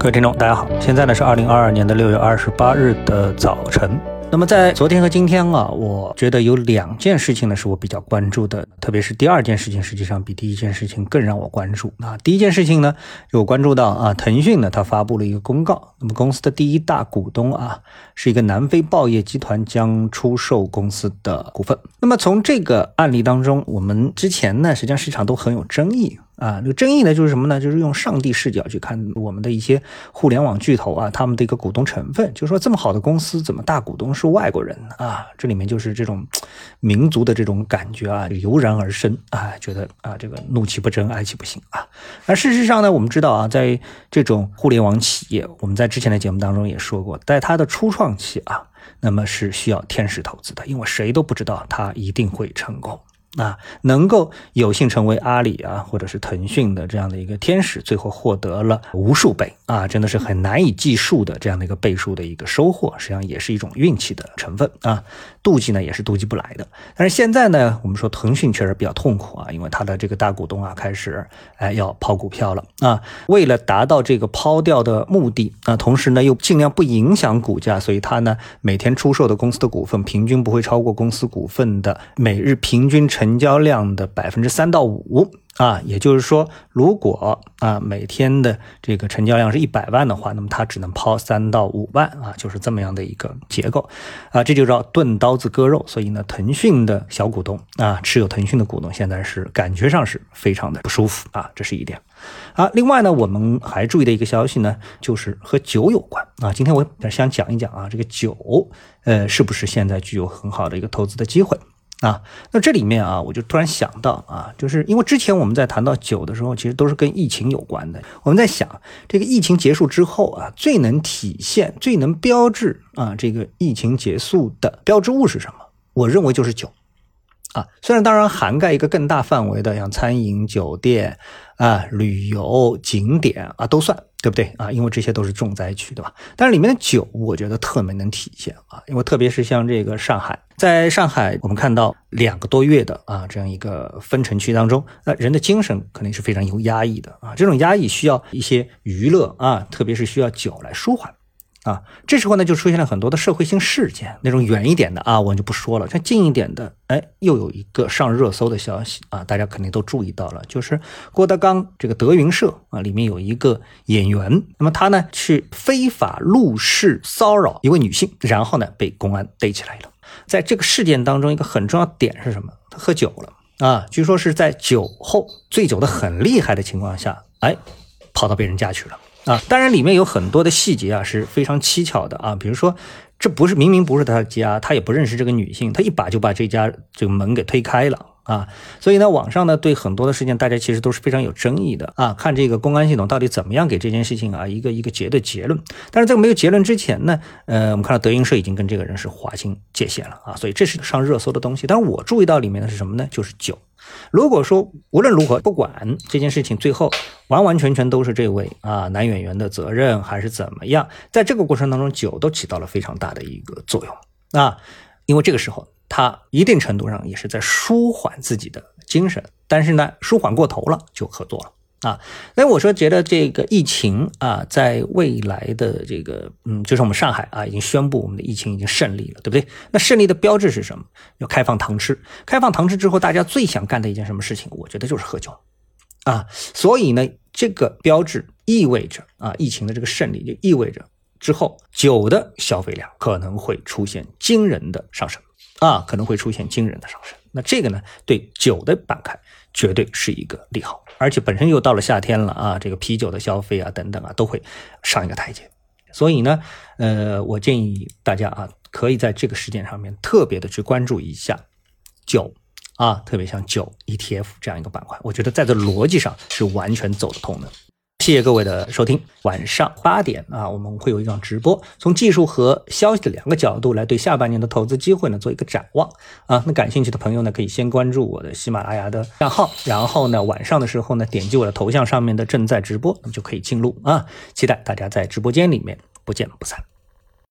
各位听众，大家好，现在呢是二零二二年的六月二十八日的早晨。那么在昨天和今天啊，我觉得有两件事情呢是我比较关注的，特别是第二件事情，实际上比第一件事情更让我关注啊。第一件事情呢，有关注到啊，腾讯呢它发布了一个公告，那么公司的第一大股东啊是一个南非报业集团将出售公司的股份。那么从这个案例当中，我们之前呢实际上市场都很有争议。啊，那个争议呢，就是什么呢？就是用上帝视角去看我们的一些互联网巨头啊，他们的一个股东成分，就是说这么好的公司，怎么大股东是外国人啊？这里面就是这种民族的这种感觉啊，油然而生啊，觉得啊，这个怒其不争，哀其不幸啊。而事实上呢，我们知道啊，在这种互联网企业，我们在之前的节目当中也说过，在它的初创期啊，那么是需要天使投资的，因为谁都不知道它一定会成功。啊，能够有幸成为阿里啊，或者是腾讯的这样的一个天使，最后获得了无数倍啊，真的是很难以计数的这样的一个倍数的一个收获，实际上也是一种运气的成分啊。妒忌呢也是妒忌不来的。但是现在呢，我们说腾讯确实比较痛苦啊，因为他的这个大股东啊开始哎要抛股票了啊。为了达到这个抛掉的目的啊，同时呢又尽量不影响股价，所以他呢每天出售的公司的股份平均不会超过公司股份的每日平均成。成交量的百分之三到五啊，也就是说，如果啊每天的这个成交量是一百万的话，那么它只能抛三到五万啊，就是这么样的一个结构啊，这就叫钝刀子割肉。所以呢，腾讯的小股东啊，持有腾讯的股东现在是感觉上是非常的不舒服啊，这是一点啊。另外呢，我们还注意的一个消息呢，就是和酒有关啊。今天我想讲一讲啊，这个酒呃，是不是现在具有很好的一个投资的机会？啊，那这里面啊，我就突然想到啊，就是因为之前我们在谈到酒的时候，其实都是跟疫情有关的。我们在想，这个疫情结束之后啊，最能体现、最能标志啊，这个疫情结束的标志物是什么？我认为就是酒。啊，虽然当然涵盖一个更大范围的，像餐饮、酒店啊、旅游景点啊，都算，对不对啊？因为这些都是重灾区，对吧？但是里面的酒，我觉得特别能体现啊，因为特别是像这个上海，在上海，我们看到两个多月的啊这样一个分城区当中，那人的精神肯定是非常有压抑的啊，这种压抑需要一些娱乐啊，特别是需要酒来舒缓。啊，这时候呢就出现了很多的社会性事件，那种远一点的啊，我就不说了。像近一点的，哎，又有一个上热搜的消息啊，大家肯定都注意到了，就是郭德纲这个德云社啊，里面有一个演员，那么他呢去非法入室骚扰一位女性，然后呢被公安逮起来了。在这个事件当中，一个很重要点是什么？他喝酒了啊，据说是在酒后醉酒的很厉害的情况下，哎，跑到别人家去了。啊，当然里面有很多的细节啊是非常蹊跷的啊，比如说，这不是明明不是他家，他也不认识这个女性，他一把就把这家这个门给推开了。啊，所以呢，网上呢对很多的事件，大家其实都是非常有争议的啊，看这个公安系统到底怎么样给这件事情啊一个一个结的结论。但是在没有结论之前呢，呃，我们看到德云社已经跟这个人是划清界限了啊，所以这是上热搜的东西。但是我注意到里面的是什么呢？就是酒。如果说无论如何不管这件事情最后完完全全都是这位啊男演员的责任还是怎么样，在这个过程当中酒都起到了非常大的一个作用啊，因为这个时候他一定程度上也是在舒缓自己的精神，但是呢舒缓过头了就喝多了。啊，所以我说觉得这个疫情啊，在未来的这个，嗯，就是我们上海啊，已经宣布我们的疫情已经胜利了，对不对？那胜利的标志是什么？要开放堂吃。开放堂吃之后，大家最想干的一件什么事情？我觉得就是喝酒，啊，所以呢，这个标志意味着啊，疫情的这个胜利就意味着之后酒的消费量可能会出现惊人的上升，啊，可能会出现惊人的上升。那这个呢，对酒的板块绝对是一个利好。而且本身又到了夏天了啊，这个啤酒的消费啊等等啊都会上一个台阶，所以呢，呃，我建议大家啊，可以在这个时间上面特别的去关注一下酒啊，特别像酒 ETF 这样一个板块，我觉得在这逻辑上是完全走得通的。谢谢各位的收听。晚上八点啊，我们会有一场直播，从技术和消息的两个角度来对下半年的投资机会呢做一个展望啊。那感兴趣的朋友呢，可以先关注我的喜马拉雅的账号，然后呢晚上的时候呢点击我的头像上面的正在直播，那么就可以进入啊。期待大家在直播间里面不见不散。